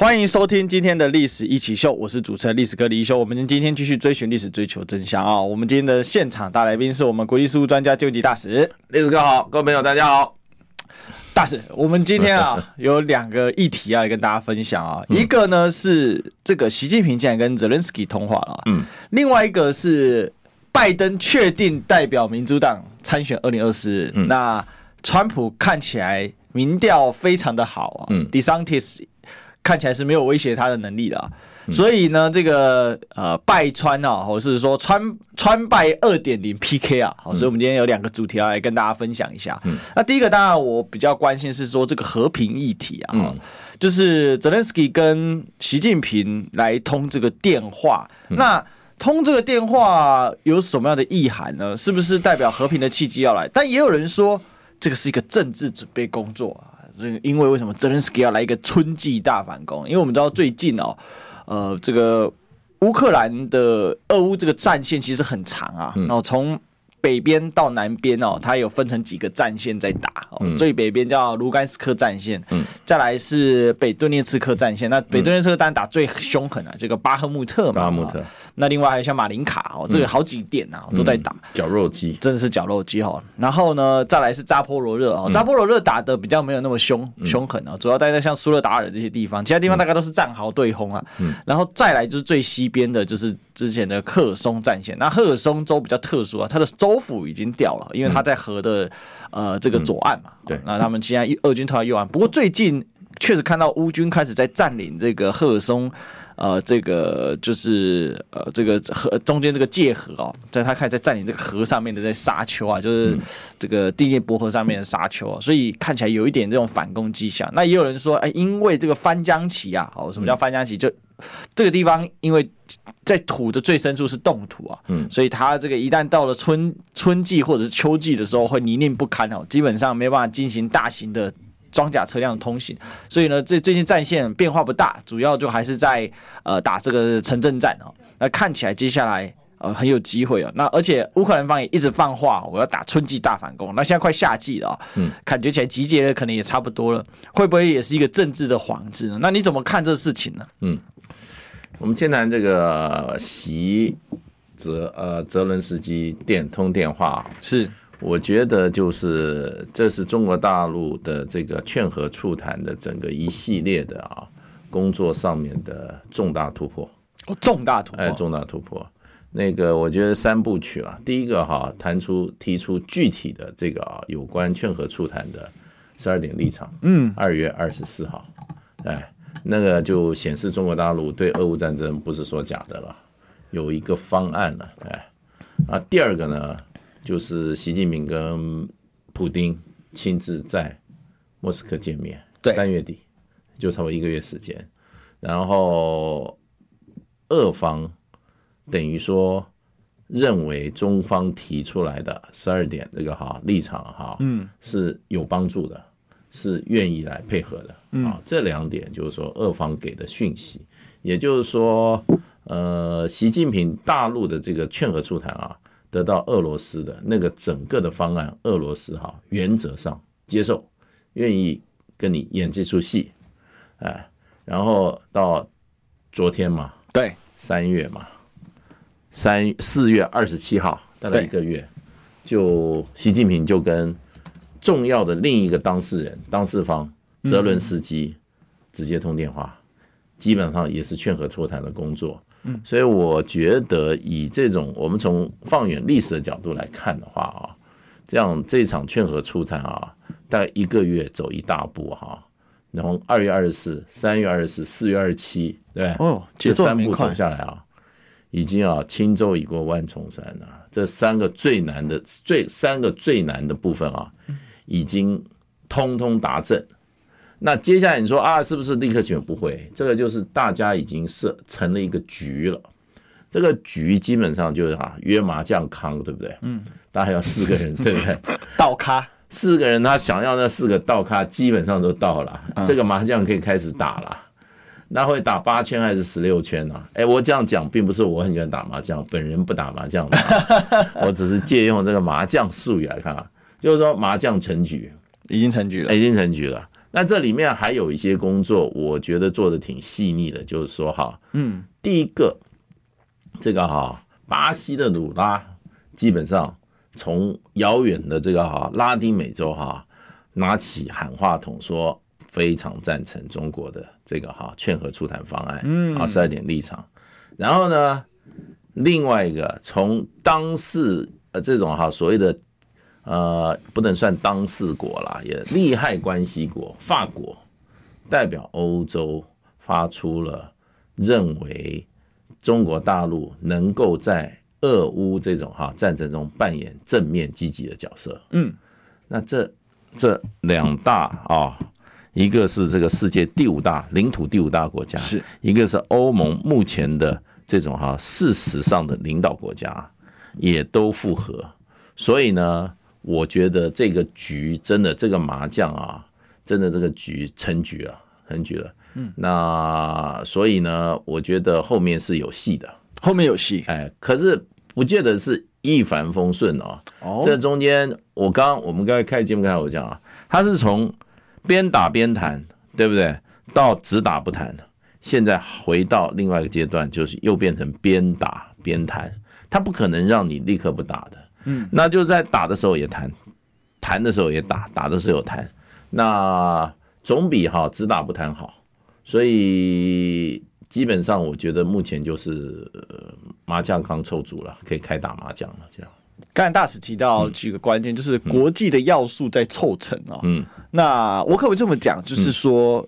欢迎收听今天的《历史一起秀》，我是主持人历史哥李一修。我们今天继续追寻历史，追求真相啊！我们今天的现场大来宾是我们国际事务专家究极大使，历史哥好，各位朋友大家好。大使，我们今天啊 有两个议题要来跟大家分享啊，一个呢是这个习近平竟然跟泽连斯基通话了，嗯，另外一个是。拜登确定代表民主党参选二零二四，那川普看起来民调非常的好啊，嗯，DeSantis 看起来是没有威胁他的能力的，啊，嗯，所以呢，这个呃拜川啊，或是说川川拜二点零 PK 啊，好，所以我们今天有两个主题要来跟大家分享一下。嗯，那第一个当然我比较关心是说这个和平议题啊，嗯，就是泽连斯基跟习近平来通这个电话，嗯，那。通这个电话有什么样的意涵呢？是不是代表和平的契机要来？但也有人说，这个是一个政治准备工作啊。因为为什么泽连斯基要来一个春季大反攻？因为我们知道最近哦，呃，这个乌克兰的俄乌这个战线其实很长啊，然后从。北边到南边哦，它有分成几个战线在打哦。最北边叫卢甘斯克战线，嗯，再来是北顿涅茨克战线。那北顿涅茨克当然打最凶狠啊，这个巴赫穆特嘛。巴赫穆特。那另外还有像马林卡哦，这个好几点啊都在打。绞肉机，真的是绞肉机哈。然后呢，再来是扎波罗热哦，扎波罗热打的比较没有那么凶凶狠啊，主要待在像苏勒达尔这些地方，其他地方大概都是战壕对轰啊。嗯然后再来就是最西边的，就是之前的赫尔松战线。那赫尔松州比较特殊啊，它的州。州府已经掉了，因为他在河的呃这个左岸嘛。对，那他们现在俄军投到右岸。不过最近确实看到乌军开始在占领这个赫尔松，呃，这个就是呃这个河中间这个界河哦，在他开始在占领这个河上面的在沙丘啊，就是这个第聂伯河上面的沙丘啊，所以看起来有一点这种反攻迹象。那也有人说，哎，因为这个翻江旗啊，哦，什么叫翻江旗？就这个地方因为。在土的最深处是冻土啊，嗯，所以它这个一旦到了春春季或者是秋季的时候，会泥泞不堪哦，基本上没有办法进行大型的装甲车辆通行。所以呢，这最近战线变化不大，主要就还是在呃打这个城镇战哦。那看起来接下来呃很有机会啊。那而且乌克兰方也一直放话，我要打春季大反攻。那现在快夏季了啊，嗯，感觉起来集结的可能也差不多了，会不会也是一个政治的幌子呢？那你怎么看这事情呢？嗯。我们先谈这个习泽呃泽伦斯基电通电话，是我觉得就是这是中国大陆的这个劝和促谈的整个一系列的啊工作上面的重大突破。哦，重大突破。哎，重大突破。那个我觉得三部曲了，第一个哈谈出提出具体的这个啊有关劝和促谈的十二点立场，嗯，二月二十四号，哎。那个就显示中国大陆对俄乌战争不是说假的了，有一个方案了，哎，啊，第二个呢，就是习近平跟普京亲自在莫斯科见面，对，三月底就差不多一个月时间，然后俄方等于说认为中方提出来的十二点这个哈立场哈，嗯，是有帮助的。是愿意来配合的。啊，这两点就是说，俄方给的讯息，也就是说，呃，习近平大陆的这个劝和促谈啊，得到俄罗斯的那个整个的方案，俄罗斯哈原则上接受，愿意跟你演这出戏，哎，然后到昨天嘛，对，三月嘛，三四月二十七号，大概一个月，就习近平就跟。重要的另一个当事人、当事方泽伦斯基直接通电话，基本上也是劝和促谈的工作。所以我觉得以这种我们从放远历史的角度来看的话啊，这样这场劝和促谈啊，大概一个月走一大步哈。然后二月二十四、三月二十四、四月二十七，对哦，这三步走下来啊，已经啊轻舟已过万重山了。这三个最难的、最三个最难的部分啊。已经通通达阵，那接下来你说啊，是不是立刻选？不会，这个就是大家已经设成了一个局了。这个局基本上就是啊约麻将康，对不对？嗯，大概要四个人，对不对？倒咖，四个人他想要那四个倒咖基本上都到了，嗯、这个麻将可以开始打了。那会打八圈还是十六圈呢？哎，我这样讲并不是我很喜欢打麻将，本人不打麻将的，我只是借用这个麻将术语来看啊，就是说麻将成局，已经成局了，已经成局了。那这里面还有一些工作，我觉得做的挺细腻的，就是说哈，嗯，第一个，这个哈，巴西的鲁拉基本上从遥远的这个哈拉丁美洲哈拿起喊话筒说。非常赞成中国的这个哈劝和促谈方案，嗯，啊，十二点立场。然后呢，另外一个从当事呃这种哈所谓的呃不能算当事国啦，也利害关系国法国代表欧洲发出了认为中国大陆能够在俄乌这种哈战争中扮演正面积极的角色。嗯，那这这两大啊。一个是这个世界第五大领土第五大国家，是一个是欧盟目前的这种哈事实上的领导国家，也都复合，所以呢，我觉得这个局真的这个麻将啊，真的这个局成局了，成局了。嗯，那所以呢，我觉得后面是有戏的，后面有戏，哎，可是不见得是一帆风顺哦。哦，这中间我刚我们刚才开节目开始我讲啊，他是从。边打边谈，对不对？到只打不谈，现在回到另外一个阶段，就是又变成边打边谈。他不可能让你立刻不打的，那就在打的时候也谈，谈的时候也打，打的时候谈，那总比哈只打不谈好。所以基本上，我觉得目前就是麻将刚凑足了，可以开打麻将了，这样。刚才大使提到几个关键，就是国际的要素在凑成啊。嗯，那我可不可以这么讲，就是说，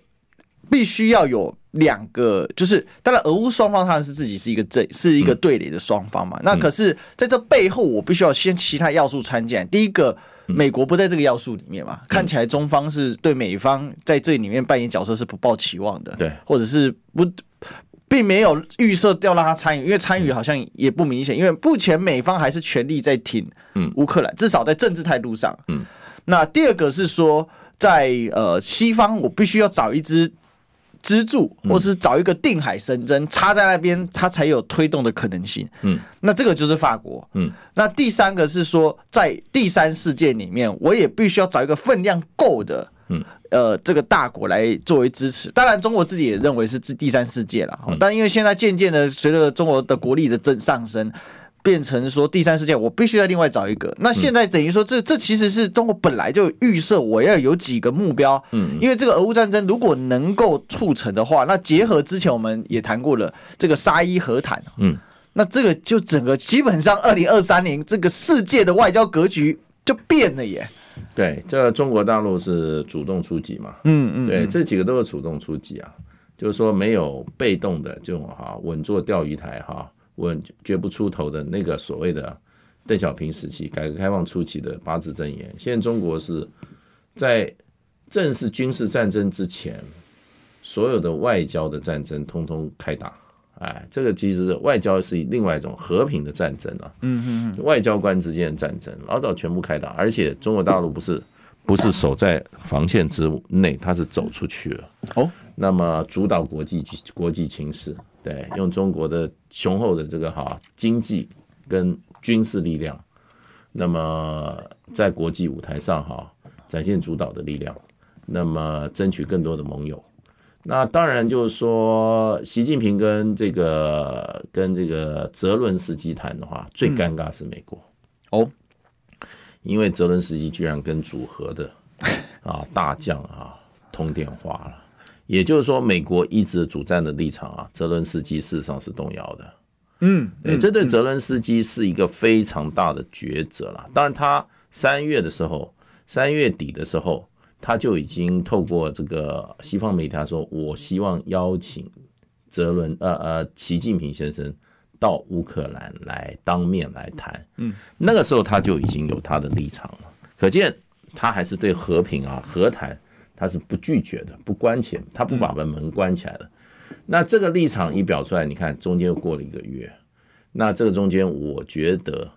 必须要有两个，就是当然，俄乌双方他们是自己是一个这是一个对垒的双方嘛。那可是在这背后，我必须要先其他要素参见。第一个，美国不在这个要素里面嘛，看起来中方是对美方在这里面扮演角色是不抱期望的，对，或者是不。并没有预设掉让他参与，因为参与好像也不明显，因为目前美方还是全力在挺乌克兰，至少在政治态度上。嗯，那第二个是说，在呃西方，我必须要找一支支柱，或是找一个定海神针插在那边，它才有推动的可能性。嗯，那这个就是法国。嗯，那第三个是说，在第三世界里面，我也必须要找一个分量够的。嗯。呃，这个大国来作为支持，当然中国自己也认为是第第三世界了，但因为现在渐渐的随着中国的国力的增上升，变成说第三世界，我必须要另外找一个。那现在等于说，这这其实是中国本来就预设我要有几个目标，嗯，因为这个俄乌战争如果能够促成的话，那结合之前我们也谈过了这个沙伊和谈，嗯，那这个就整个基本上二零二三年这个世界的外交格局就变了耶。对，这中国大陆是主动出击嘛？嗯嗯，对，这几个都是主动出击啊，就是说没有被动的这种哈稳坐钓鱼台哈稳绝不出头的那个所谓的邓小平时期改革开放初期的八字真言。现在中国是在正式军事战争之前，所有的外交的战争通通开打。哎，这个其实外交是另外一种和平的战争啊，嗯嗯，外交官之间的战争，老早全部开打，而且中国大陆不是不是守在防线之内，它是走出去了哦，那么主导国际国际情势，对，用中国的雄厚的这个哈经济跟军事力量，那么在国际舞台上哈展现主导的力量，那么争取更多的盟友。那当然就是说，习近平跟这个跟这个泽伦斯基谈的话，最尴尬是美国。哦，因为泽伦斯基居然跟组合的啊大将啊通电话了，也就是说，美国一直主战的立场啊，泽伦斯基事实上是动摇的。嗯，对，这对泽伦斯基是一个非常大的抉择了。当然，他三月的时候，三月底的时候。他就已经透过这个西方媒体他说，我希望邀请泽伦呃呃习近平先生到乌克兰来当面来谈。嗯，那个时候他就已经有他的立场了，可见他还是对和平啊和谈他是不拒绝的，不关起，他不把门门关起来的。那这个立场一表出来，你看中间又过了一个月，那这个中间我觉得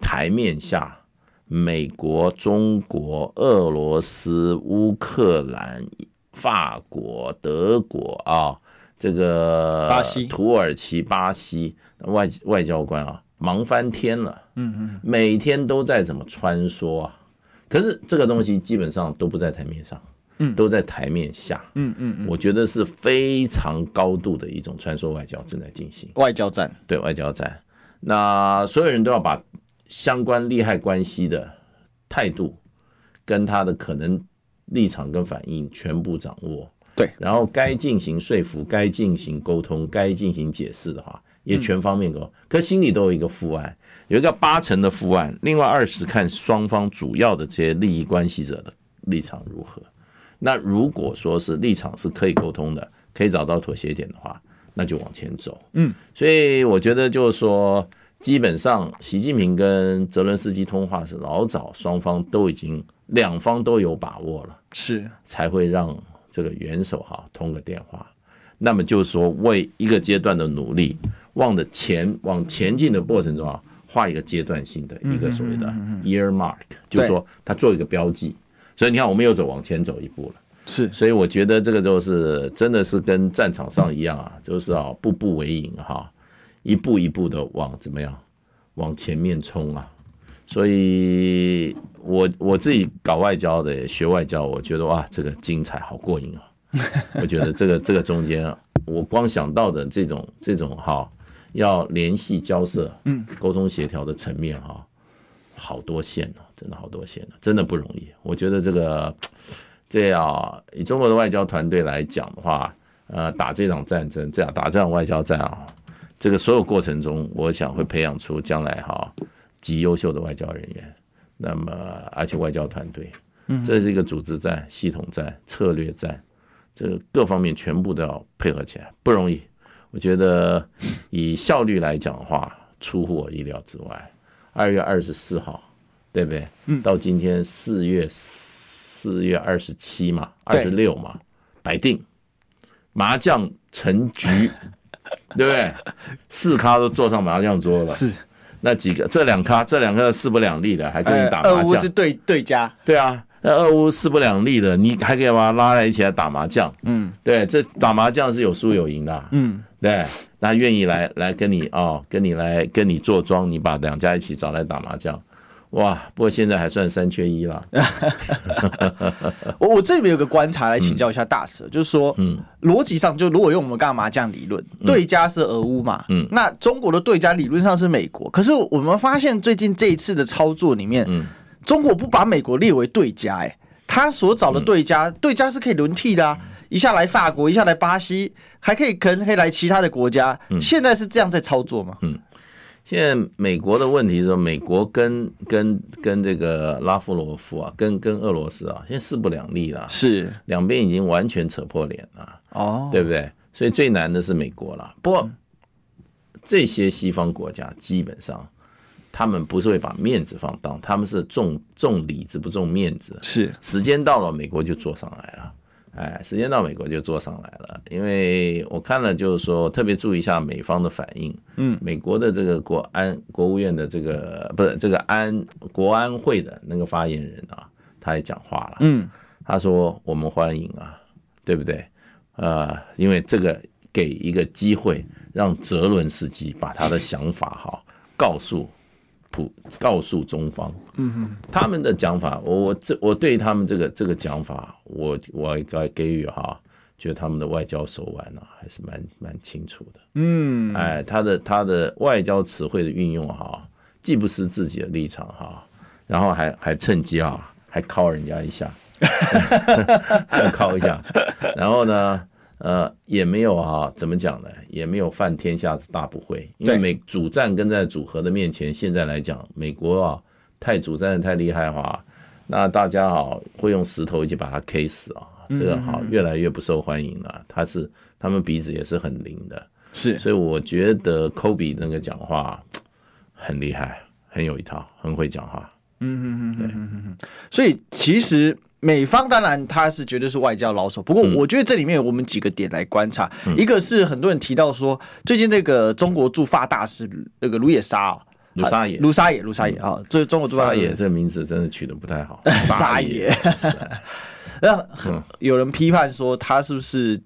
台面下。美国、中国、俄罗斯、乌克兰、法国、德国啊，这个巴西、土耳其、巴西外外交官啊，忙翻天了。嗯嗯，每天都在怎么穿梭啊？可是这个东西基本上都不在台面上。嗯，都在台面下。嗯嗯嗯，我觉得是非常高度的一种穿梭外交正在进行。外交战，对外交战。那所有人都要把相关利害关系的态度跟他的可能立场跟反应全部掌握。对，然后该进行说服、该进行沟通、该进行解释的话，也全方面沟通。可心里都有一个负案，有一个八成的副案，另外二十看双方主要的这些利益关系者的立场如何。那如果说是立场是可以沟通的，可以找到妥协点的话，那就往前走。嗯，所以我觉得就是说，基本上习近平跟泽伦斯基通话是老早双方都已经两方都有把握了，是才会让这个元首哈通个电话。那么就是说，为一个阶段的努力，往的前往前进的过程中啊，画一个阶段性的一个所谓的 year mark，就是说他做一个标记。所以你看，我们又走往前走一步了。是，所以我觉得这个就是真的是跟战场上一样啊，就是啊，步步为营哈，一步一步的往怎么样往前面冲啊。所以我我自己搞外交的，学外交，我觉得哇，这个精彩，好过瘾啊！我觉得这个这个中间，我光想到的这种这种哈，要联系交涉、嗯，沟通协调的层面哈。好多线呢，真的好多线呢，真的不容易。我觉得这个这样以中国的外交团队来讲的话，呃，打这场战争，这样打这场外交战啊，这个所有过程中，我想会培养出将来哈极优秀的外交人员。那么，而且外交团队，这是一个组织战、系统战、策略战，这个各方面全部都要配合起来，不容易。我觉得以效率来讲的话，出乎我意料之外。二月二十四号，对不对？嗯，到今天四月四月二十七嘛，二十六嘛，摆定麻将成局，对不对？四咖都坐上麻将桌了，是那几个？这两咖，这两个势不两立的，还跟你打麻将？俄乌是对对家，对啊，那俄乌势不两立的，你还可以把他拉来一起来打麻将？嗯，对，这打麻将是有输有赢的，嗯，对。那愿意来来跟你哦，跟你来跟你坐庄，你把两家一起找来打麻将，哇！不过现在还算三缺一了。我我这里面有个观察来请教一下大蛇，嗯、就是说，嗯，逻辑上就如果用我们刚刚麻将理论，对家是俄乌嘛，嗯，那中国的对家理论上是美国，可是我们发现最近这一次的操作里面，嗯，中国不把美国列为对家，哎，他所找的对家，嗯、对家是可以轮替的啊。一下来法国，一下来巴西，还可以可能可以来其他的国家。现在是这样在操作吗？嗯，现在美国的问题是说，美国跟 跟跟这个拉夫罗夫啊，跟跟俄罗斯啊，现在势不两立了。是两边已经完全扯破脸了。哦，对不对？所以最难的是美国了。不过这些西方国家基本上，他们不是会把面子放当，他们是重重里子不重面子。是时间到了，美国就坐上来了。哎，时间到，美国就坐上来了。因为我看了，就是说特别注意一下美方的反应。嗯，美国的这个国安国务院的这个不是这个安国安会的那个发言人啊，他也讲话了。嗯，他说我们欢迎啊，对不对？呃，因为这个给一个机会，让泽伦斯基把他的想法哈告诉。普告诉中方，嗯哼，他们的讲法，我我这我对他们这个这个讲法，我我该给予哈，觉得他们的外交手腕呢还是蛮蛮清楚的，嗯，哎，他的他的外交词汇的运用哈，既不失自己的立场哈，然后还还趁机啊，还敲人家一下，还敲一下，然后呢？呃，也没有啊，怎么讲呢？也没有犯天下之大不讳，因为美主战跟在组合的面前，现在来讲，美国啊太主战的太厉害的话，那大家啊会用石头一起把它 K 死啊，这个好越来越不受欢迎了。他是他们鼻子也是很灵的，是，所以我觉得科比那个讲话很厉害，很有一套，很会讲话。嗯嗯嗯，对，所以其实。美方当然他是绝对是外交老手，不过我觉得这里面有我们几个点来观察，一个是很多人提到说，最近那个中国驻法大使那个卢也莎，卢沙野，卢沙野，卢沙野啊，这中国杜拜沙野这个名字真的取得不太好。沙野，那有人批判说他是不是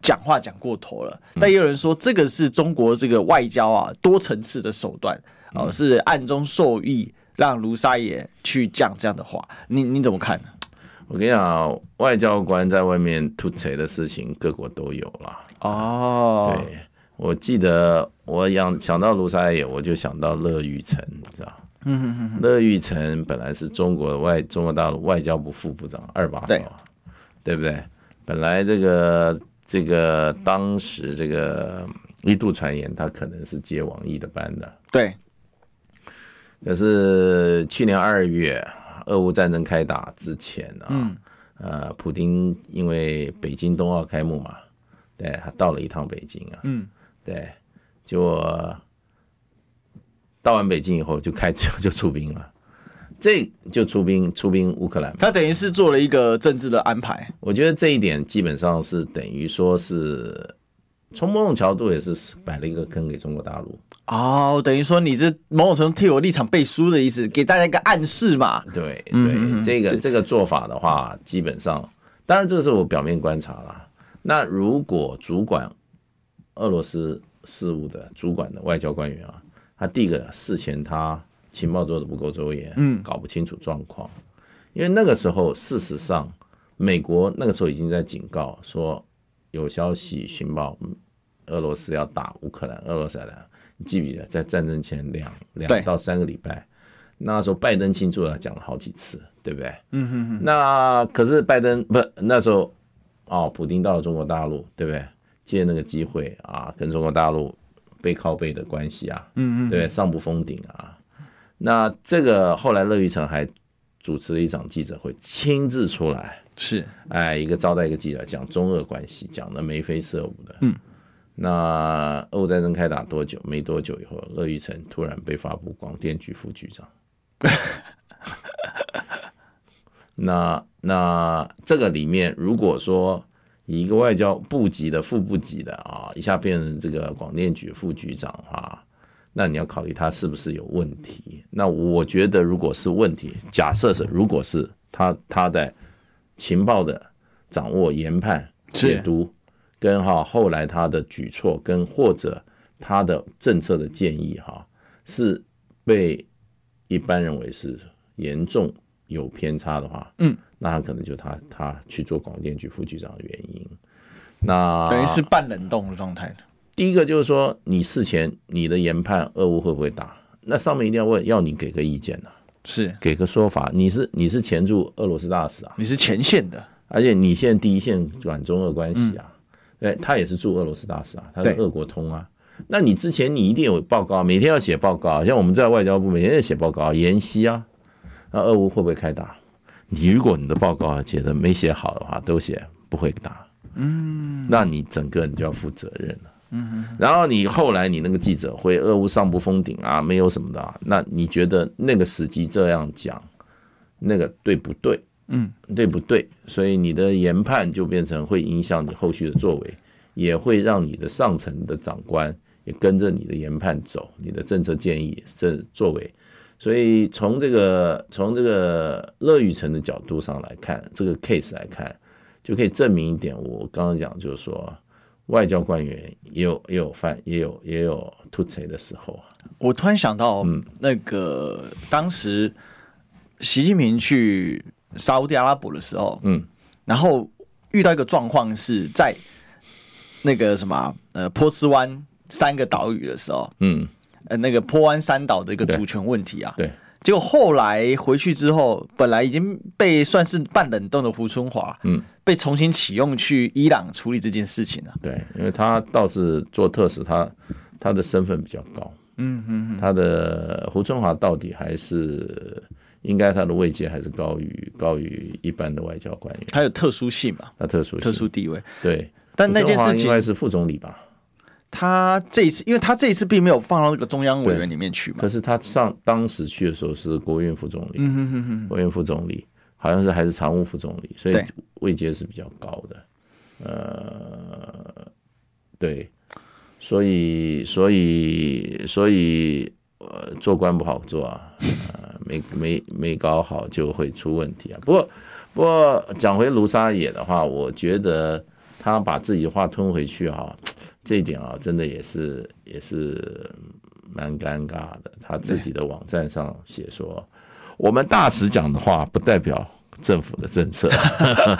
讲话讲过头了？但也有人说这个是中国这个外交啊多层次的手段哦，是暗中授意让卢沙野去讲这样的话。你你怎么看呢？我跟你讲，外交官在外面吐槽的事情，各国都有了。哦，对，我记得我想想到卢沙野，我就想到乐玉成，你知道？嗯哼哼。乐玉成本来是中国外中国大陆外交部副部长二把手，对，对不对？本来这个这个当时这个一度传言他可能是接王毅的班的，对。可是去年二月。俄乌战争开打之前啊，嗯、呃，普京因为北京冬奥开幕嘛，对，他到了一趟北京啊，嗯，对，就到完北京以后就开车就出兵了，这就出兵出兵乌克兰，他等于是做了一个政治的安排。我觉得这一点基本上是等于说是。从某种角度也是摆了一个坑给中国大陆哦，等于说你是某种程度替我立场背书的意思，给大家一个暗示嘛。对对，嗯、这个这个做法的话，基本上，当然这个是我表面观察了。那如果主管俄罗斯事务的主管的外交官员啊，他第一个事前他情报做的不够周延，嗯，搞不清楚状况，因为那个时候事实上美国那个时候已经在警告说。有消息情报，俄罗斯要打乌克兰。俄罗斯的，你记不记得在战争前两两到三个礼拜，那时候拜登庆祝了，讲了好几次，对不对？嗯哼哼。那可是拜登不那时候哦，普京到了中国大陆，对不对？借那个机会啊，跟中国大陆背靠背的关系啊，嗯嗯，对，上不封顶啊。那这个后来乐玉成还主持了一场记者会，亲自出来。是，哎，一个招待一个记者讲中俄关系，讲的眉飞色舞的。嗯，那俄乌战争开打多久？没多久以后，乐玉成突然被发布广电局副局长。那那这个里面，如果说以一个外交部级的副部级的啊，一下变成这个广电局副局长的话，那你要考虑他是不是有问题？那我觉得，如果是问题，假设是如果是他他在。情报的掌握、研判、解读，跟哈后来他的举措，跟或者他的政策的建议，哈是被一般认为是严重有偏差的话，嗯，那他可能就他他去做广电局副局长的原因。那等于是半冷冻的状态。第一个就是说，你事前你的研判，俄乌会不会打？那上面一定要问，要你给个意见呢、啊？是。给个说法，你是你是前驻俄罗斯大使啊，你是前线的，而且你现在第一线转中俄关系啊，对、嗯，他也是驻俄罗斯大使啊，他是俄国通啊，那你之前你一定有报告，每天要写报告，像我们在外交部每天要写报告研析啊，那俄乌会不会开打？你如果你的报告写的没写好的话，都写不会打，嗯，那你整个你就要负责任了。嗯，然后你后来你那个记者会，俄乌上不封顶啊，没有什么的啊，那你觉得那个时机这样讲，那个对不对？嗯，对不对？所以你的研判就变成会影响你后续的作为，也会让你的上层的长官也跟着你的研判走，你的政策建议这作为。所以从这个从这个乐玉成的角度上来看，这个 case 来看，就可以证明一点，我刚刚讲就是说。外交官员也有也有犯也有也有吐槽的时候。我突然想到，嗯，那个当时习近平去沙乌地阿拉伯的时候，嗯，然后遇到一个状况是在那个什么呃波斯湾三个岛屿的时候，嗯，呃那个波湾三岛的一个主权问题啊，对。结果后来回去之后，本来已经被算是半冷冻的胡春华，嗯，被重新启用去伊朗处理这件事情了。对，因为他倒是做特使，他他的身份比较高，嗯嗯，他的胡春华到底还是应该他的位阶还是高于高于一般的外交官员，他有特殊性嘛？他特殊特殊地位，对。但那件事情应该是副总理吧？他这一次，因为他这一次并没有放到那个中央委员里面去嘛。可是他上当时去的时候是国务院副总理，嗯哼哼哼，国务院副总理好像是还是常务副总理，所以位阶是比较高的。呃，对，所以所以所以呃，做官不好做啊，呃，没没没搞好就会出问题啊。不过，不过讲回卢沙野的话，我觉得他把自己的话吞回去啊，这一点啊，真的也是也是蛮尴尬的。他自己的网站上写说，我们大使讲的话不代表政府的政策，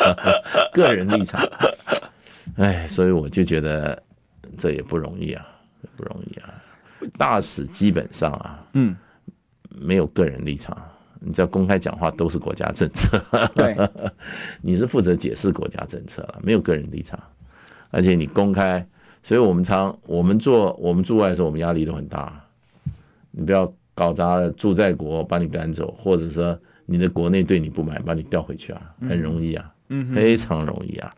个人立场。哎，所以我就觉得这也不容易啊，不容易啊。大使基本上啊，嗯，没有个人立场，你只要公开讲话都是国家政策。对，你是负责解释国家政策了，没有个人立场，而且你公开，所以我们常我们做我们驻外的时候，我们压力都很大。你不要搞砸了，驻在国把你赶走，或者说你的国内对你不满，把你调回去啊，很容易啊，嗯，非常容易啊。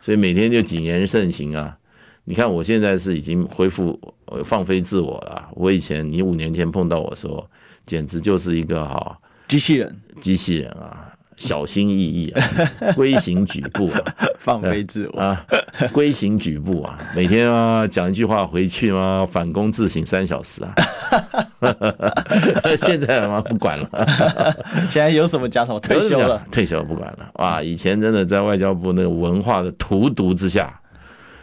所以每天就谨言慎行啊。你看我现在是已经恢复放飞自我了。我以前你五年前碰到我说，简直就是一个哈机器人，机器人啊，小心翼翼啊，规行矩步啊，放飞自我啊，规行矩步啊，每天啊讲一句话回去嘛，反躬自省三小时啊。现在嘛不管了，现在有什么讲什么，退休了，退休不管了。哇，以前真的在外交部那个文化的荼毒之下。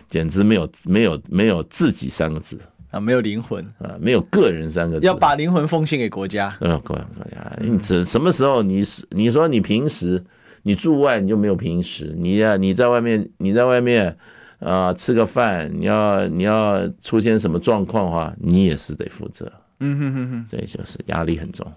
简直没有没有没有自己三个字啊，没有灵魂啊，没有个人三个字，要把灵魂奉献给国家。呃，国家国家，你指什么时候你是你说你平时你住外你就没有平时，你呀你在外面你在外面啊吃个饭，你要你要出现什么状况的话，你也是得负责。嗯哼哼哼，对，就是压力很重。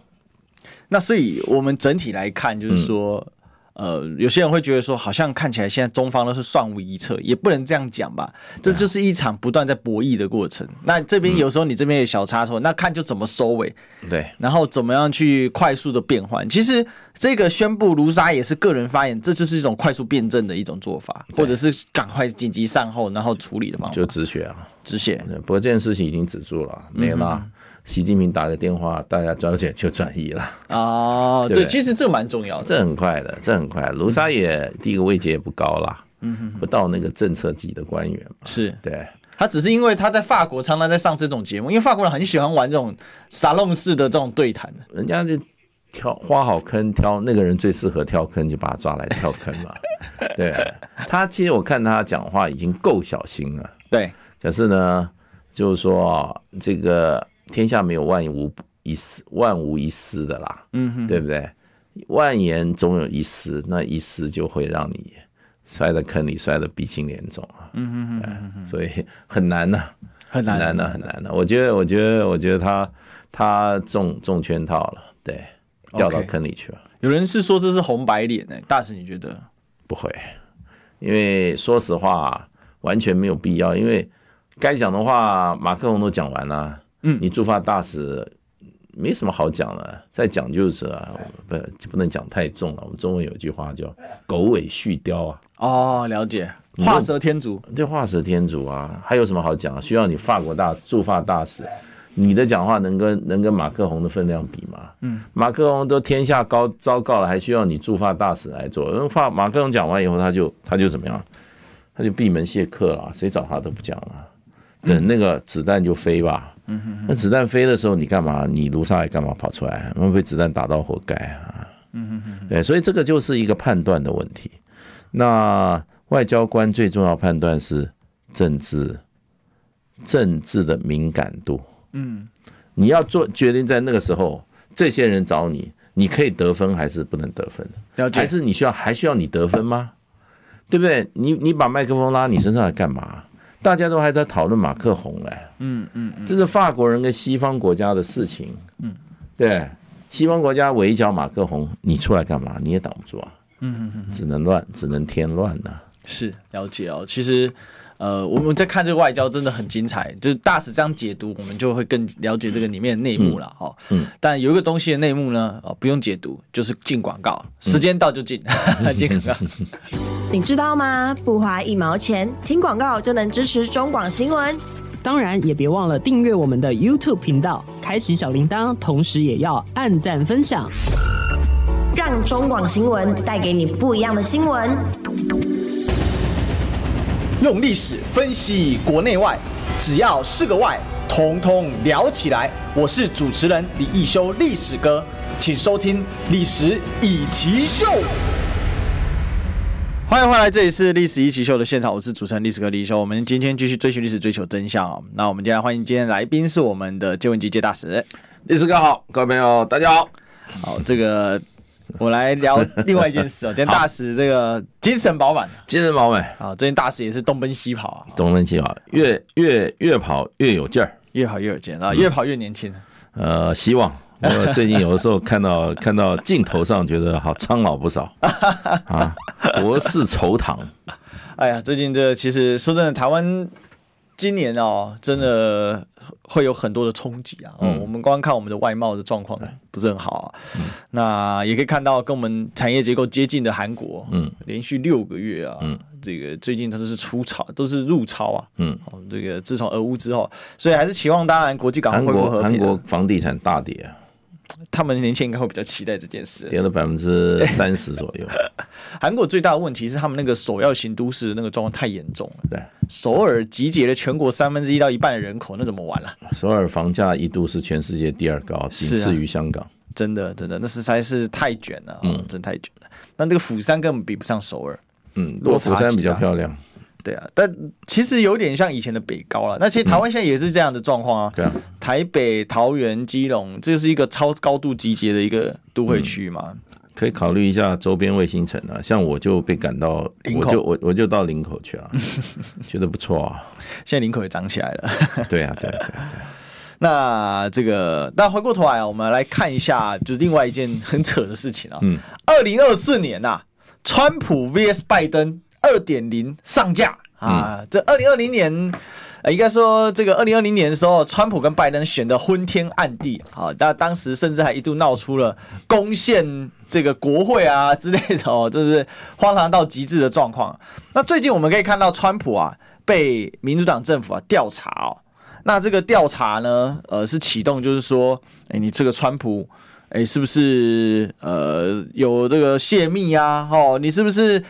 那所以我们整体来看，就是说。嗯呃，有些人会觉得说，好像看起来现在中方都是算无一策，也不能这样讲吧？这就是一场不断在博弈的过程。那这边有时候你这边有小差错，那看就怎么收尾。对，然后怎么样去快速的变换？其实这个宣布卢沙也是个人发言，这就是一种快速辩证的一种做法，或者是赶快紧急善后然后处理的方法。就止血啊，止血。不过这件事情已经止住了，没了。嗯习近平打个电话，大家抓紧就转移了。哦，对，其实这蛮重要的，这很快的，这很快。卢沙也第一个位阶也不高啦，嗯哼，不到那个政策级的官员嘛。是，对，他只是因为他在法国常常在上这种节目，因为法国人很喜欢玩这种沙龙式的这种对谈，人家就挑挖好坑，挑那个人最适合跳坑，就把他抓来跳坑嘛。对，他其实我看他讲话已经够小心了，对。可是呢，就是说这个。天下没有万无一失，万无一失的啦，嗯哼，对不对？万言总有一失，那一失就会让你摔在坑里，摔得鼻青脸肿啊，嗯哼，所以很难呐，很难呐，很难呐。我觉得，我觉得，我觉得他他中中圈套了，对，掉到坑里去了。有人是说这是红白脸呢，大使你觉得？不会，因为说实话，完全没有必要，因为该讲的话，马克宏都讲完了。嗯，你驻法大使没什么好讲的，再讲就是啊，不不能讲太重了。我们中文有句话叫“狗尾续貂”啊。哦，了解，画蛇添足，对，画蛇添足啊。还有什么好讲？需要你法国大使驻法大使，你的讲话能跟能跟马克宏的分量比吗？嗯，马克宏都天下高糟糕了，还需要你驻法大使来做？因为法马克宏讲完以后，他就他就怎么样？他就闭门谢客了，谁找他都不讲了，等那个子弹就飞吧。嗯哼，那子弹飞的时候，你干嘛？你卢沙野干嘛跑出来？那被子弹打到活该啊！嗯哼哼，对，所以这个就是一个判断的问题。那外交官最重要判断是政治，政治的敏感度。嗯，你要做决定，在那个时候，这些人找你，你可以得分还是不能得分了解？还是你需要还需要你得分吗？对不对？你你把麦克风拉你身上来干嘛？大家都还在讨论马克宏嘞，嗯嗯，这是法国人跟西方国家的事情，嗯，对，西方国家围剿马克宏，你出来干嘛？你也挡不住啊，嗯嗯嗯，只能乱，只能添乱呐。是了解哦，其实。呃，我们在看这个外交真的很精彩，就是大使这样解读，我们就会更了解这个里面的内幕了哈。嗯。但有一个东西的内幕呢，哦，不用解读，就是进广告，时间到就进，进广告。你知道吗？不花一毛钱，听广告就能支持中广新闻。当然，也别忘了订阅我们的 YouTube 频道，开启小铃铛，同时也要按赞分享，让中广新闻带给你不一样的新闻。用历史分析国内外，只要是个“外”，统统聊起来。我是主持人李易修，历史哥，请收听《历史易起秀》。欢迎回来，这里是《历史一奇秀》的现场，我是主持人历史哥李易修。我们今天继续追寻历史，追求真相啊！那我们今天欢迎今天来宾是我们的接文汲介大使，历史哥好，各位朋友大家好。好，这个。我来聊另外一件事哦，今天大使这个精神饱满，精神饱满啊！最近大使也是东奔西跑啊，东奔西跑，越越越跑越有劲儿，越跑越有劲啊，越跑越年轻。呃，希望，我最近有的时候看到 看到镜头上，觉得好苍老不少啊，国事愁堂。哎呀，最近这其实说真的，台湾。今年哦，真的会有很多的冲击啊！哦，我们光看我们的外贸的状况不是很好啊。嗯、那也可以看到跟我们产业结构接近的韩国，嗯，连续六个月啊，嗯，这个最近它都是出超，都是入超啊，嗯，哦，这个自从俄乌之后，所以还是期望当然国际港汇恢复和平。韩国房地产大跌啊。他们年轻人应该会比较期待这件事，跌了百分之三十左右。韩国最大的问题是他们那个首要型都市那个状况太严重了。对，首尔集结了全国三分之一到一半的人口，那怎么玩了？首尔房价一度是全世界第二高，仅次于香港。真的，真的，那实在是太卷了，嗯，真太卷了。那这个釜山根本比不上首尔，嗯，落差釜山比较漂亮。对啊，但其实有点像以前的北高了。那其实台湾现在也是这样的状况啊。对啊，台北、桃园、基隆，这是一个超高度集结的一个都会区嘛。可以考虑一下周边卫星城啊，像我就被赶到，我就我我就到林口去了，觉得不错啊。现在林口也涨起来了。对啊，对啊，对啊。那这个，那回过头来啊，我们来看一下，就是另外一件很扯的事情啊。嗯。二零二四年呐，川普 VS 拜登。二点零上架啊！这二零二零年，呃，应该说这个二零二零年的时候，川普跟拜登选的昏天暗地啊！那当时甚至还一度闹出了攻陷这个国会啊之类的 哦，就是荒唐到极致的状况。那最近我们可以看到，川普啊被民主党政府啊调查哦。那这个调查呢，呃，是启动，就是说，哎，你这个川普。哎，是不是呃有这个泄密啊？哦，你是不是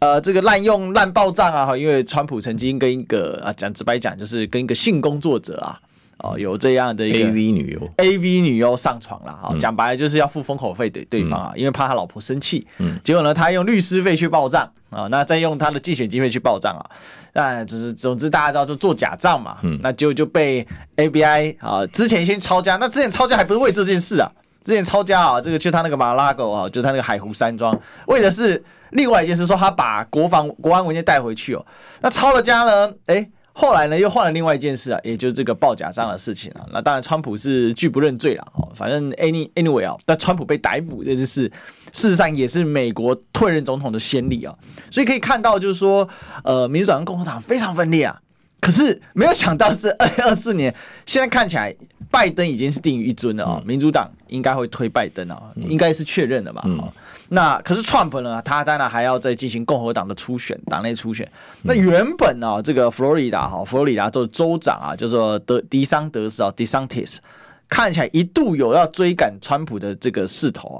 呃这个滥用滥报账啊？哈，因为川普曾经跟一个啊讲直白讲，就是跟一个性工作者啊，哦有这样的一个 AV 女优，AV 女优上床了哈。讲白了就是要付封口费给对方啊，因为怕他老婆生气。嗯，结果呢，他用律师费去报账啊，那再用他的竞选经费去报账啊，那就是总之大家知道就做假账嘛。嗯，那结果就被 ABI 啊之前先抄家，那之前抄家还不是为这件事啊？之前抄家啊，这个就他那个马拉狗啊，就他那个海湖山庄，为的是另外一件事，说他把国防国安文件带回去哦。那抄了家呢？哎，后来呢又换了另外一件事啊，也就是这个报假账的事情啊。那当然，川普是拒不认罪了哦。反正 any anyway 啊，但川普被逮捕这件事，事实上也是美国退任总统的先例啊。所以可以看到，就是说，呃，民主党跟共和党非常分裂啊。可是没有想到是二零二四年，现在看起来拜登已经是定于一尊了啊，民主党应该会推拜登啊，应该是确认的嘛。那可是 Trump 呢，他当然还要再进行共和党的初选，党内初选。那原本啊，这个佛罗里达哈，佛罗里达州州长啊，叫做德迪桑德斯啊，DeSantis，看起来一度有要追赶川普的这个势头啊。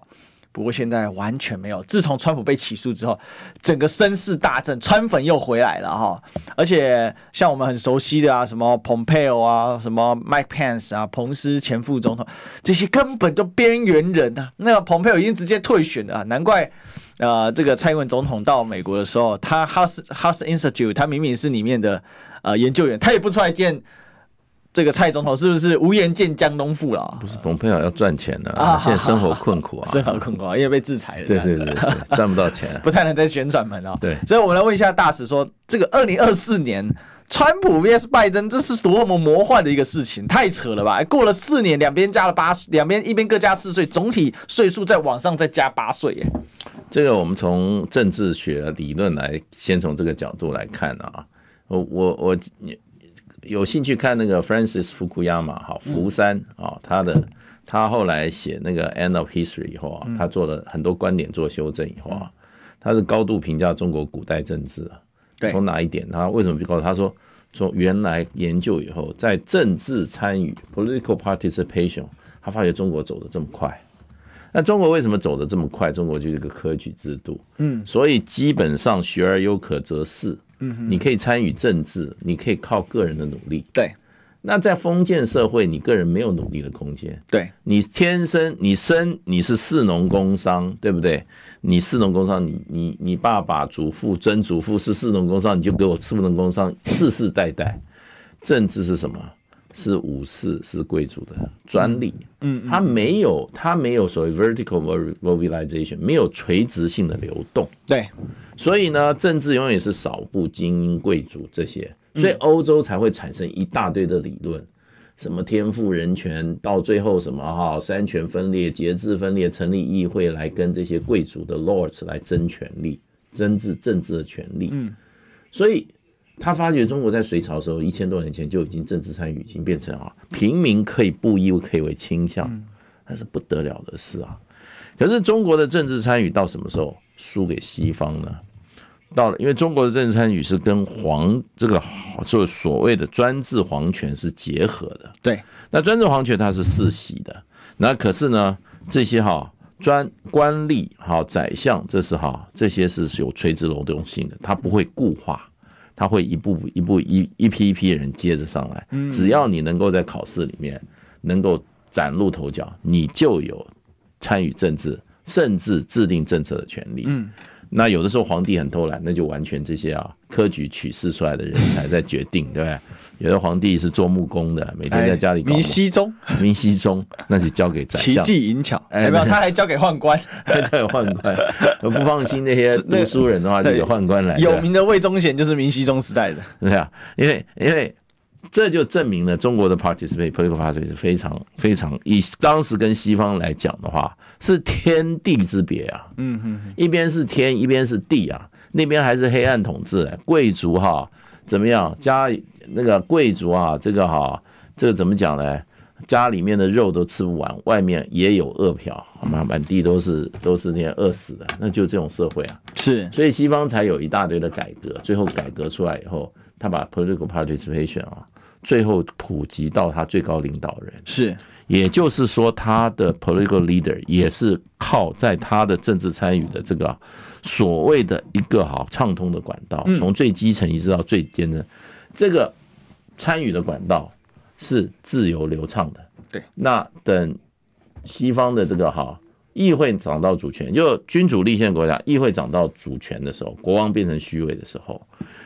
不过现在完全没有。自从川普被起诉之后，整个声势大振，川粉又回来了哈。而且像我们很熟悉的啊，什么蓬佩奥啊，什么 Mike Pence 啊，彭斯前副总统，这些根本就边缘人啊。那个蓬佩奥已经直接退选了，难怪呃，这个蔡英文总统到美国的时候，他 House House Institute，他明明是里面的呃研究员，他也不出来见。这个蔡总统是不是无颜见江东父了？不是，蓬佩奥要赚钱的，啊，现在生活困苦啊，生活困苦啊，因为被制裁了。对对对，赚不到钱，不太能再旋转门啊。对，所以我们来问一下大使说，说这个二零二四年川普 VS 拜登，这是多么魔幻的一个事情，太扯了吧？过了四年，两边加了八岁，两边一边各加四岁，总体岁数再往上再加八岁耶。这个我们从政治学理论来，先从这个角度来看啊，我我我你。有兴趣看那个 Francis Fukuyama 哈，福山啊，他的他后来写那个 End of History 以后啊，他做了很多观点做修正以后啊，他是高度评价中国古代政治啊。从哪一点？他为什么告诉他说，从原来研究以后，在政治参与 （political participation），他发觉中国走得这么快。那中国为什么走得这么快？中国就是一个科举制度，嗯，所以基本上学而优可则仕。嗯，你可以参与政治，你可以靠个人的努力。对，那在封建社会，你个人没有努力的空间。对，你天生你生你是士农工商，对不对？你士农工商，你你你爸爸、祖父、曾祖父是士农工商，你就给我士农工商，世世代代。政治是什么？是武士，是贵族的专利。嗯，他没有，他没有所谓 vertical mobilization，没有垂直性的流动。对，所以呢，政治永远是少部精英贵族这些。所以欧洲才会产生一大堆的理论，什么天赋人权，到最后什么哈三权分裂、节制分裂，成立议会来跟这些贵族的 lords 来争权力、争治政治的权力。嗯，所以他发觉中国在隋朝的时候，一千多年前就已经政治参与已经变成啊平民可以布衣，可以为倾向，那是不得了的事啊。可是中国的政治参与到什么时候输给西方呢？到了，因为中国的政治参与是跟皇这个就所谓的专制皇权是结合的。对，那专制皇权它是世袭的，那可是呢，这些哈专官吏哈宰相，这是哈这些是有垂直流动性的，它不会固化，它会一步一步一一批一批人接着上来。只要你能够在考试里面能够崭露头角，你就有参与政治，甚至制定政策的权利。嗯。那有的时候皇帝很偷懒，那就完全这些啊科举取士出来的人才在决定，对不对？有的皇帝是做木工的，每天在家里搞。明熹宗，明熹宗，那就交给宰相。奇技淫巧，哎，没有，他还交给宦官，还交给宦官。不放心那些 读书人的话，就给宦官来。有名的魏忠贤就是明熹宗时代的，对啊，因为因为。这就证明了中国的 participate political participation 是非常非常，以当时跟西方来讲的话，是天地之别啊。嗯嗯，一边是天，一边是地啊。那边还是黑暗统治，贵族哈怎么样？家那个贵族啊，这个哈，这个怎么讲呢？家里面的肉都吃不完，外面也有饿殍，好吗？满地都是都是那些饿死的，那就这种社会啊。是，所以西方才有一大堆的改革，最后改革出来以后。他把 political participation 啊，最后普及到他最高领导人，是，也就是说，他的 political leader 也是靠在他的政治参与的这个所谓的一个好畅通的管道，从最基层一直到最尖的这个参与的管道是自由流畅的。对，那等西方的这个哈议会掌到主权，就君主立宪国家议会掌到主权的时候，国王变成虚伪的时候。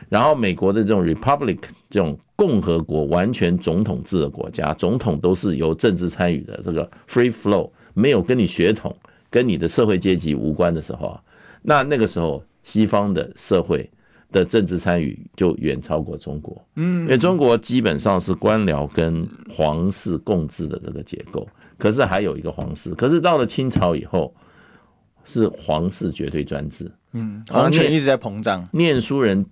然后美国的这种 republic 这种共和国完全总统制的国家，总统都是由政治参与的，这个 free flow 没有跟你血统、跟你的社会阶级无关的时候啊，那那个时候西方的社会的政治参与就远超过中国，嗯，因为中国基本上是官僚跟皇室共治的这个结构，可是还有一个皇室，可是到了清朝以后是皇室绝对专制，嗯，皇权一直在膨胀，念书人。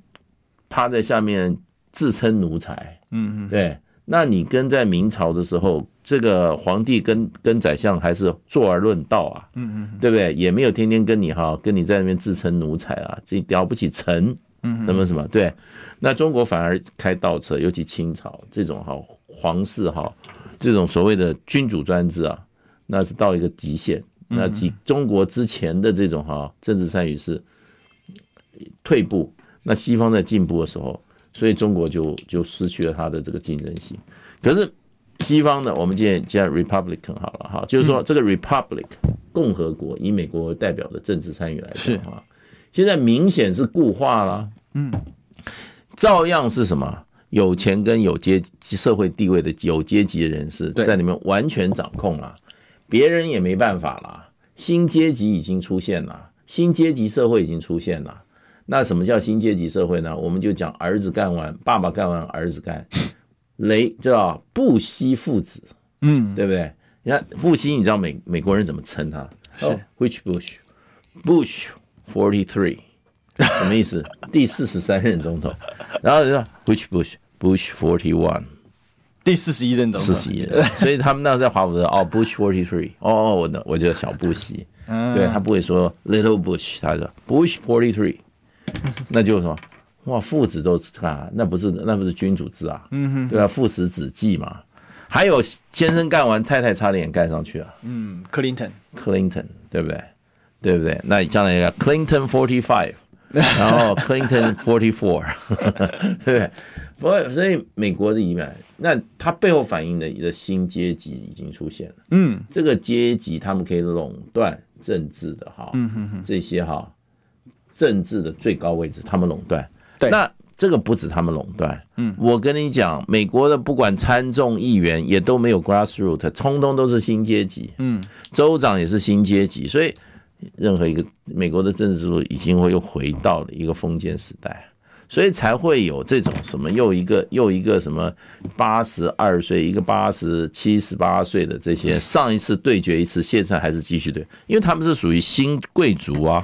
趴在下面自称奴才，嗯嗯，对。那你跟在明朝的时候，这个皇帝跟跟宰相还是坐而论道啊，嗯嗯，对不对？也没有天天跟你哈，跟你在那边自称奴才啊，这了不起臣，嗯，什么什么，对。那中国反而开倒车，尤其清朝这种哈皇室哈这种所谓的君主专制啊，那是到一个极限。那几中国之前的这种哈政治参与是退步。那西方在进步的时候，所以中国就就失去了它的这个竞争性。可是西方的，我们今天叫 Republican 好了哈，就是说这个 Republic 共和国以美国为代表的政治参与来说哈，现在明显是固化了。嗯，照样是什么有钱跟有阶社会地位的有阶级的人士在里面完全掌控了，别人也没办法了。新阶级已经出现了，新阶级社会已经出现了。那什么叫新阶级社会呢？我们就讲儿子干完，爸爸干完，儿子干，雷叫布希父子，嗯，对不对？你看布希，你知道美美国人怎么称他？是、oh, Which Bush？Bush forty three，什么意思？第四十三任总统。然后你说 Which Bush？Bush forty one，第四十一任总统。四十一任。所以他们那时候在华府的哦，Bush forty three，哦哦，我的我叫小布希，嗯、对他不会说 Little Bush，他说 Bush forty three。那就是说，哇，父子都啊，那不是那不是君主制啊，嗯哼，对吧？父死子继嘛，还有先生干完，太太差点干上去啊，嗯，Clinton，Clinton，对不对？对不对？那你将来一个 Clinton forty five，然后 Clinton forty four，对不对所以美国的移民，那它背后反映的一个新阶级已经出现了。嗯，这个阶级他们可以垄断政治的哈，嗯哼哼，这些哈政治的最高位置，他们垄断。对，那这个不止他们垄断。嗯，我跟你讲，美国的不管参众议员也都没有 grassroot，通通都是新阶级。嗯，州长也是新阶级，所以任何一个美国的政治制度已经会又回到了一个封建时代。所以才会有这种什么又一个又一个什么八十二岁，一个八十七十八岁的这些，上一次对决一次，现在还是继续对，因为他们是属于新贵族啊，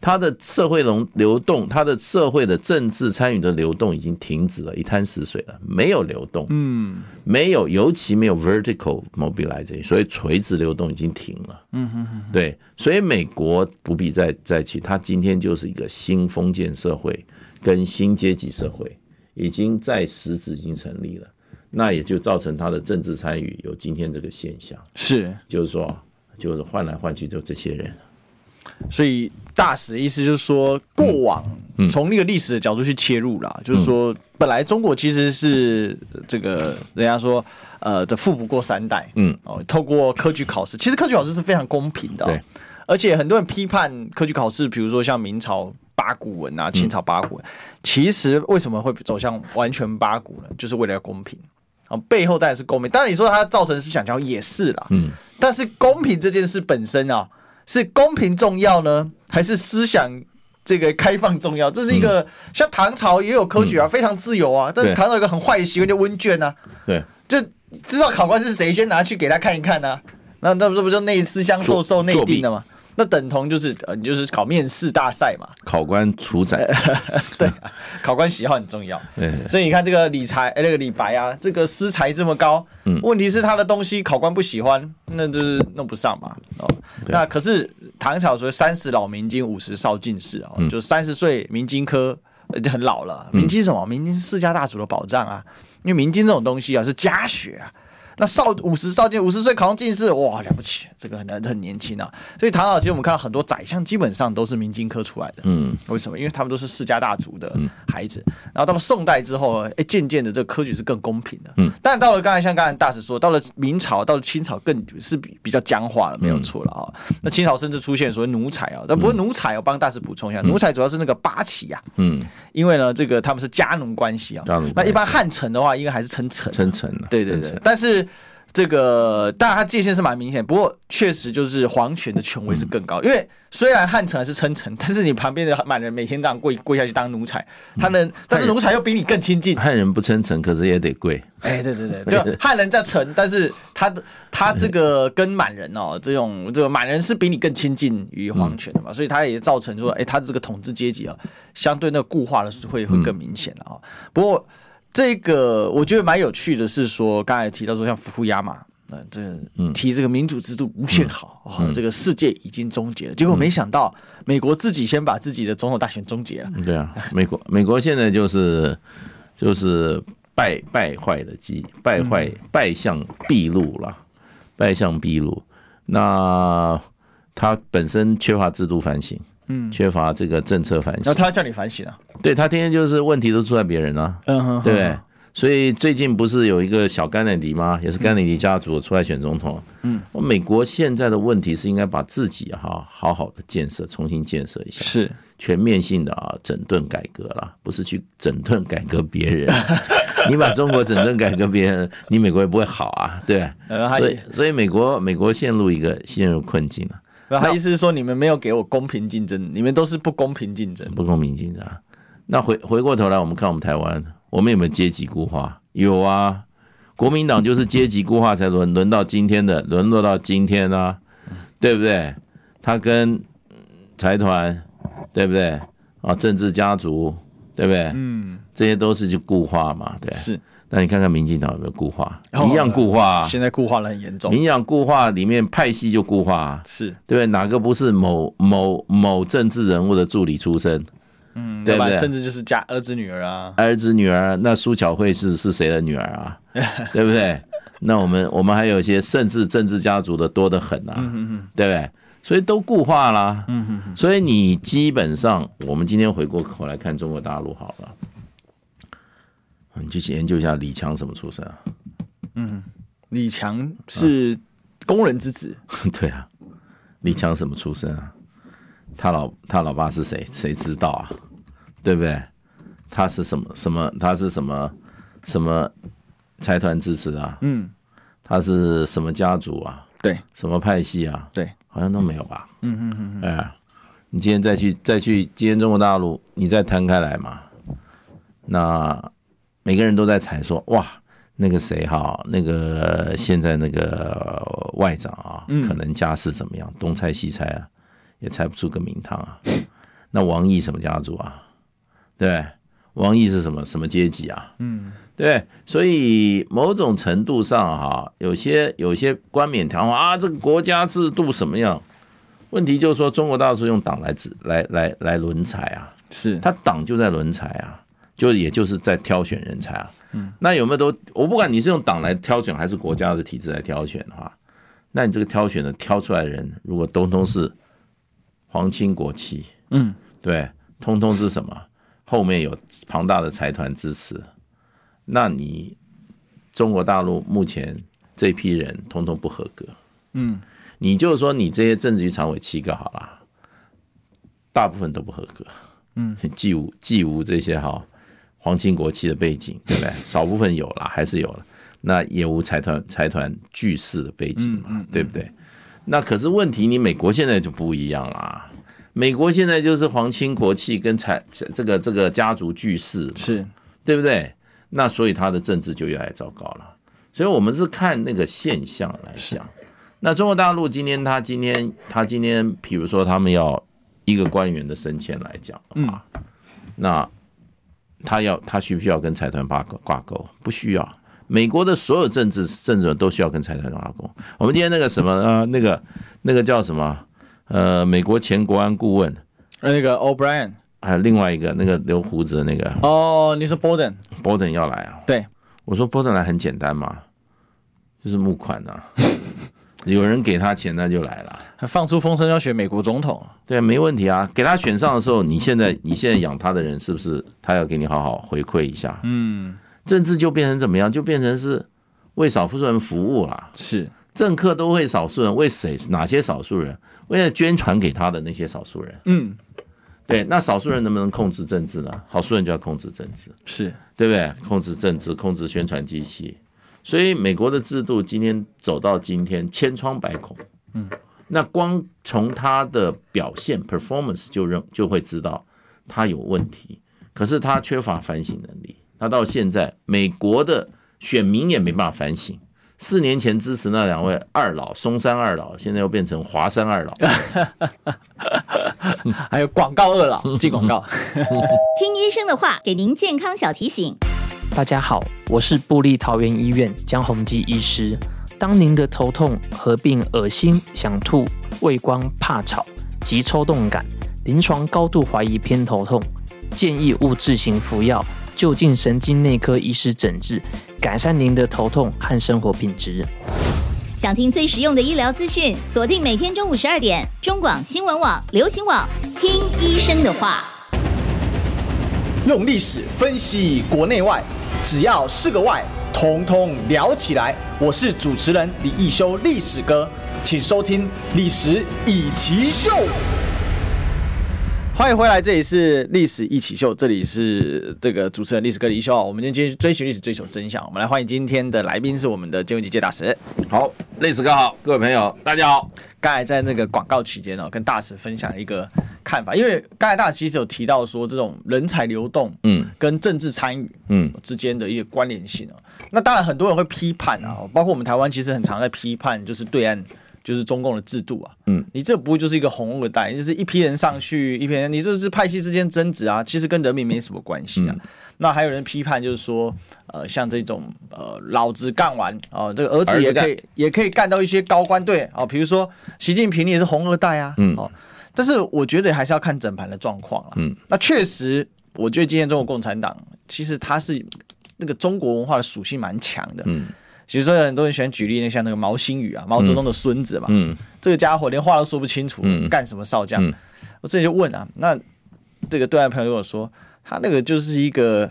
他的社会流流动，他的社会的政治参与的流动已经停止了，一滩死水了，没有流动，嗯，没有，尤其没有 vertical mobilization，所以垂直流动已经停了，嗯哼哼，对，所以美国不必再再去，他今天就是一个新封建社会。跟新阶级社会已经在实质已经成立了，那也就造成他的政治参与有今天这个现象。是，就是说，就是换来换去就这些人。所以大使的意思就是说，过往从那个历史的角度去切入啦，就是说，本来中国其实是这个人家说，呃，这富不过三代。嗯，哦，透过科举考试，其实科举考试是非常公平的。对，而且很多人批判科举考试，比如说像明朝。八股文啊，清朝八股文，其实为什么会走向完全八股呢？就是为了要公平啊，背后当然是公平。当然你说它造成思想教也是啦，嗯，但是公平这件事本身啊，是公平重要呢，还是思想这个开放重要？这是一个像唐朝也有科举啊，非常自由啊，但是唐朝有一个很坏的习惯，就问卷啊，对，就知道考官是谁，先拿去给他看一看啊，那那不不就内思乡授受内定的吗？那等同就是呃，你就是考面试大赛嘛，考官处宰，对，考官喜好很重要，所以你看这个李才，哎，那个李白啊，这个诗才这么高，嗯，问题是他的东西考官不喜欢，那就是弄不上嘛，哦，那可是唐朝说三十老明经，五十少进士啊，就三十岁明经科就很老了，明经是什么？明经是世家大族的保障啊，因为明经这种东西啊是家学啊。那少五十少进五十岁考上进士，哇，了不起，这个很难很年轻啊。所以唐朝其实我们看到很多宰相基本上都是明经科出来的，嗯，为什么？因为他们都是世家大族的孩子。然后到了宋代之后，哎，渐渐的这个科举是更公平的，嗯。但到了刚才像刚才大使说，到了明朝，到了清朝更是比比较僵化了，没有错了啊。那清朝甚至出现所谓奴才啊，但不过奴才我帮大使补充一下，奴才主要是那个八旗呀，嗯，因为呢这个他们是家奴关系啊，那一般汉臣的话应该还是称臣，称臣，对对对，但是。这个当然，它界限是蛮明显，不过确实就是皇权的权威是更高。因为虽然汉臣是称臣，但是你旁边的满人每天这样跪跪下去当奴才，他能，但是奴才又比你更亲近。汉人不称臣，可是也得跪。哎，对对对，就汉人在臣，但是他的他这个跟满人哦，这种这个满人是比你更亲近于皇权的嘛，所以他也造成说，哎，他的这个统治阶级啊，相对那个固化的会会更明显的啊。不过。这个我觉得蛮有趣的，是说刚才提到说像福库亚马，呃，这提这个民主制度无限好，嗯嗯、这个世界已经终结了。结果没想到美国自己先把自己的总统大选终结了。对啊，美国美国现在就是就是败败坏的机，败坏败相毕露了，败相毕露。那他本身缺乏制度反省。嗯，缺乏这个政策反省，那他叫你反省啊？对，他天天就是问题都出在别人啊，嗯哼，对不对？所以最近不是有一个小甘乃迪吗？也是甘乃迪家族出来选总统。嗯，我美国现在的问题是应该把自己哈好好的建设，重新建设一下，是全面性的啊整顿改革了，不是去整顿改革别人。你把中国整顿改革别人，你美国也不会好啊，对。所以所以美国美国陷入一个陷入困境了。他意思是说，你们没有给我公平竞争，你们都是不公平竞争，不公平竞争。那回回过头来，我们看我们台湾，我们有没有阶级固化？有啊，国民党就是阶级固化才轮轮到今天的，沦落到今天啊，对不对？他跟财团，对不对？啊，政治家族，对不对？嗯，这些都是就固化嘛，对。是。那你看看民进党有没有固化？一样固化，现在固化的很严重。民进党固化里面派系就固化，是对不对？哪个不是某某某政治人物的助理出身？嗯，对吧？甚至就是家儿子女儿啊，儿子女儿。那苏巧慧是是谁的女儿啊？对不对？那我们我们还有一些甚至政治家族的多得很啊，对不对？所以都固化啦。嗯，所以你基本上，我们今天回过头来看中国大陆好了。你去研究一下李强什么出身啊？嗯，李强是工人之子。对啊，李强什么出身啊？他老他老爸是谁？谁知道啊？对不对？他是什么什么？他是什么什么财团支持啊？嗯，他是什么家族啊？对，什么派系啊？对，好像都没有吧？嗯嗯嗯嗯。哎，你今天再去再去今天中国大陆，你再摊开来嘛？那每个人都在猜说，哇，那个谁哈，那个现在那个外长啊，可能家世怎么样？东猜西猜啊，也猜不出个名堂啊。那王毅什么家族啊？对，王毅是什么什么阶级啊？嗯，对，所以某种程度上哈，有些有些冠冕堂皇啊，这个国家制度什么样？问题就是说，中国大陆是用党来指来来来轮才啊，是他党就在轮才啊，就也就是在挑选人才啊。嗯，那有没有都？我不管你是用党来挑选，还是国家的体制来挑选的话，那你这个挑选的挑出来的人，如果通通是皇亲国戚，嗯，对，通通是什么？后面有庞大的财团支持，那你中国大陆目前这批人通通不合格，嗯，你就是说你这些政治局常委七个好了，大部分都不合格，嗯，既无既无这些哈皇亲国戚的背景，对不对？少部分有了，还是有了，那也无财团财团巨势的背景嘛，对不对？那可是问题，你美国现在就不一样啦。美国现在就是皇亲国戚跟财这个这个家族巨势，是对不对？那所以他的政治就越来越糟糕了。所以我们是看那个现象来讲。那中国大陆今天他今天他今天，比如说他们要一个官员的升迁来讲的话，那他要他需不需要跟财团挂挂钩？不需要。美国的所有政治政治人都需要跟财团挂钩。我们今天那个什么呃，那个那个叫什么？呃，美国前国安顾问，呃，那个 O'Brien，还有另外一个那个留胡子的那个，哦，你说 Borden，Borden 要来啊？对，我说 Borden 来很简单嘛，就是募款呐，有人给他钱那就来了，还放出风声要选美国总统，对，没问题啊，给他选上的时候，你现在你现在养他的人是不是他要给你好好回馈一下？嗯，政治就变成怎么样？就变成是为少数人服务啊，是。政客都为少数人，为谁？哪些少数人？为了捐传给他的那些少数人。嗯，对。那少数人能不能控制政治呢？少数人就要控制政治，是对不对？控制政治，控制宣传机器。所以美国的制度今天走到今天千疮百孔。嗯，那光从他的表现 performance 就认就会知道他有问题。可是他缺乏反省能力。他到现在美国的选民也没办法反省。四年前支持那两位二老，松山二老，现在又变成华山二老，还有广告二老进广告。听医生的话，给您健康小提醒。大家好，我是部立桃园医院江宏基医师。当您的头痛合并恶心、想吐、畏光、怕吵及抽动感，临床高度怀疑偏头痛，建议勿自行服药。就近神经内科医师诊治，改善您的头痛和生活品质。想听最实用的医疗资讯，锁定每天中午十二点，中广新闻网、流行网，听医生的话。用历史分析国内外，只要是个“外”，统统聊起来。我是主持人李易修，历史哥，请收听《历史易起秀》。欢迎回来，这里是历史一起秀，这里是这个主持人历史哥李易修。我们今天追寻历史，追求真相。我们来欢迎今天的来宾是我们的金文吉介大使。好，历史哥好，各位朋友大家好。刚才在那个广告期间哦，跟大使分享一个看法，因为刚才大使其实有提到说，这种人才流动，嗯，跟政治参与，嗯，之间的一个关联性哦。那当然很多人会批判啊，包括我们台湾其实很常在批判，就是对岸。就是中共的制度啊，嗯，你这不会就是一个红二代，就是一批人上去，一批人，你就是派系之间争执啊，其实跟人民没什么关系啊。嗯、那还有人批判，就是说，呃，像这种呃，老子干完哦、呃，这个儿子也可以也可以干到一些高官，对哦，比如说习近平，你也是红二代啊，嗯，哦，但是我觉得还是要看整盘的状况啊，嗯，那确实，我觉得今天中国共产党其实它是那个中国文化的属性蛮强的，嗯。比如说，很多人喜欢举例，那像那个毛新宇啊，毛泽东的孙子嘛，嗯，嗯。这个家伙连话都说不清楚，嗯，干什么少将？嗯、我之前就问啊，那这个对岸朋友跟我说，他那个就是一个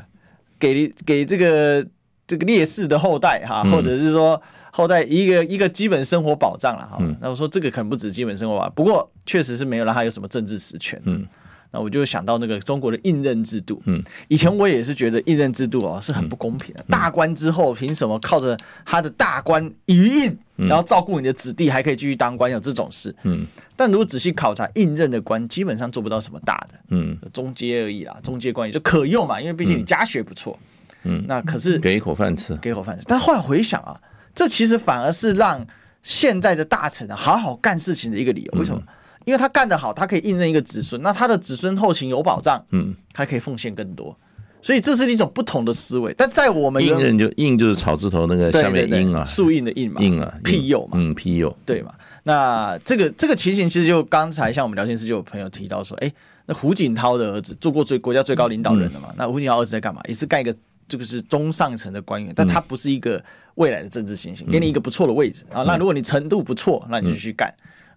给给这个这个烈士的后代哈，或者是说后代一个一个基本生活保障了哈。那我说这个可能不止基本生活吧，不过确实是没有让他有什么政治实权。嗯。那我就想到那个中国的印任制度，嗯，以前我也是觉得印任制度哦是很不公平的。嗯、大官之后凭什么靠着他的大官余印，嗯、然后照顾你的子弟，还可以继续当官？有这种事，嗯。但如果仔细考察，印任的官基本上做不到什么大的，嗯，中阶而已啦，中阶官也就可用嘛，因为毕竟你家学不错，嗯。那可是给一口饭吃，给一口饭吃。但后来回想啊，这其实反而是让现在的大臣啊好好干事情的一个理由。为什么？嗯因为他干得好，他可以印任一个子孙，那他的子孙后勤有保障，嗯，他可以奉献更多，所以这是一种不同的思维。但在我们印任就印就是草字头那个下面印啊，树印的印嘛，印啊，庇佑嘛，嗯，庇佑，对嘛？那这个这个情形其实就刚才像我们聊天室就有朋友提到说，哎，那胡锦涛的儿子做过最国家最高领导人了嘛？嗯、那胡锦涛儿子在干嘛？也是干一个这个是中上层的官员，但他不是一个未来的政治新星，给你一个不错的位置啊。那如果你程度不错，那你就去干。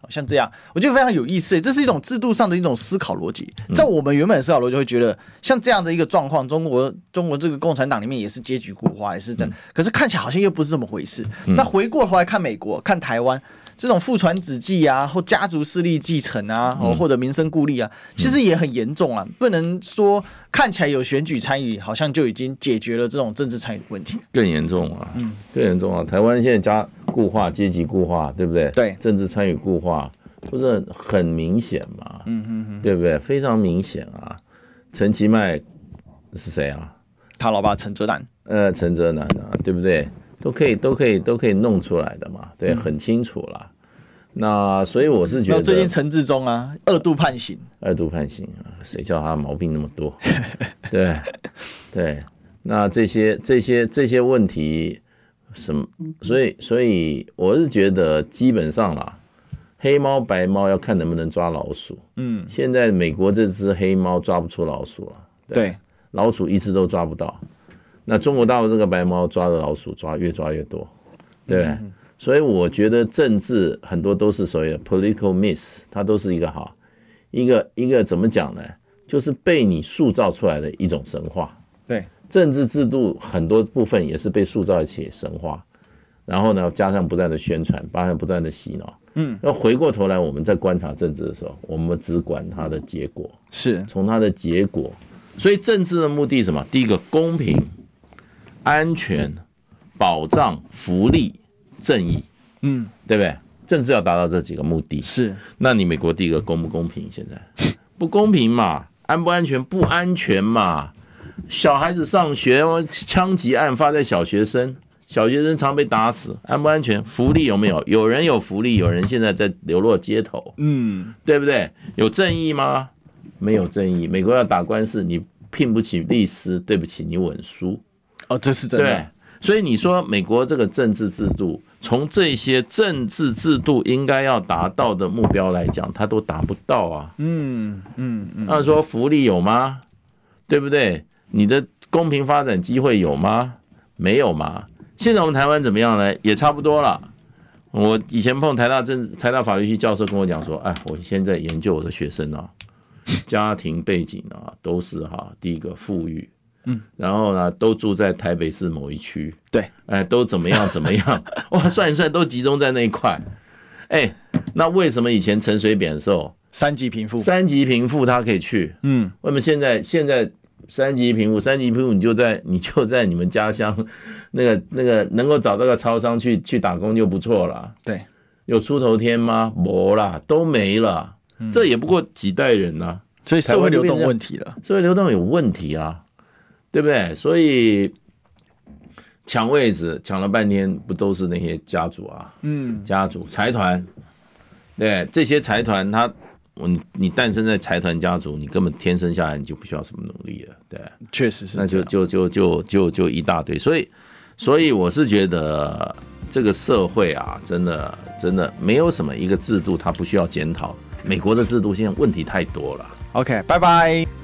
像这样，我觉得非常有意思。这是一种制度上的一种思考逻辑。在我们原本的思考逻辑，会觉得像这样的一个状况，中国中国这个共产党里面也是阶级固化，也是这样。可是看起来好像又不是这么回事。那回过头来看美国，看台湾。这种父传子继啊，或家族势力继承啊，或者民生故吏啊，其实也很严重啊。不能说看起来有选举参与，好像就已经解决了这种政治参与问题。更严重啊，嗯，更严重啊。台湾现在家固化、阶级固化，对不对？对，政治参与固化，不是很明显嘛？嗯嗯嗯，对不对？非常明显啊。陈其迈是谁啊？他老爸陈哲南。呃，陈哲南啊，对不对？都可以，都可以，都可以弄出来的嘛，对，很清楚了。嗯、那所以我是觉得，最近陈志忠啊，二度判刑，二度判刑啊，谁叫他毛病那么多？对，对，那这些这些这些问题，什么？所以所以我是觉得，基本上啦，黑猫白猫要看能不能抓老鼠。嗯，现在美国这只黑猫抓不出老鼠了，对，对老鼠一直都抓不到。那中国大陆这个白猫抓的老鼠抓越抓越多，对，所以我觉得政治很多都是所谓的 political miss，它都是一个哈，一个一个怎么讲呢？就是被你塑造出来的一种神话。对，政治制度很多部分也是被塑造一起神话，然后呢，加上不断的宣传，加上不断的洗脑。嗯，那回过头来，我们在观察政治的时候，我们只管它的结果，是从它的结果。所以政治的目的是什么？第一个公平。安全、保障、福利、正义，嗯，对不对？政治要达到这几个目的，是。那你美国第一个公不公平？现在 不公平嘛？安不安全？不安全嘛？小孩子上学，枪击案发在小学生，小学生常被打死，安不安全？福利有没有？有人有福利，有人现在在流落街头，嗯，对不对？有正义吗？没有正义。美国要打官司，你聘不起律师，对不起，你稳输。哦，这是真的。对，所以你说美国这个政治制度，从这些政治制度应该要达到的目标来讲，它都达不到啊。嗯嗯嗯。那说福利有吗？对不对？你的公平发展机会有吗？没有嘛。现在我们台湾怎么样呢？也差不多了。我以前碰台大政台大法律系教授跟我讲说，哎，我现在研究我的学生啊，家庭背景啊，都是哈，第一个富裕。嗯，然后呢，都住在台北市某一区，对，哎，都怎么样怎么样？哇，算一算都集中在那一块，哎，那为什么以前陈水扁的时候三级贫富，三级贫富他可以去，嗯，为什么现在现在三级贫富，三级贫富你就在你就在你们家乡那个那个能够找到个超商去去打工就不错了，对，有出头天吗？没啦，都没了，这也不过几代人呐，所以社会流动问题了，社会流动有问题啊。对不对？所以抢位置抢了半天，不都是那些家族啊？嗯，家族财团，对这些财团，他，你你诞生在财团家族，你根本天生下来你就不需要什么努力了，对，确实是，那就就就就就就一大堆。所以，所以我是觉得这个社会啊，真的真的没有什么一个制度它不需要检讨。美国的制度现在问题太多了。OK，拜拜。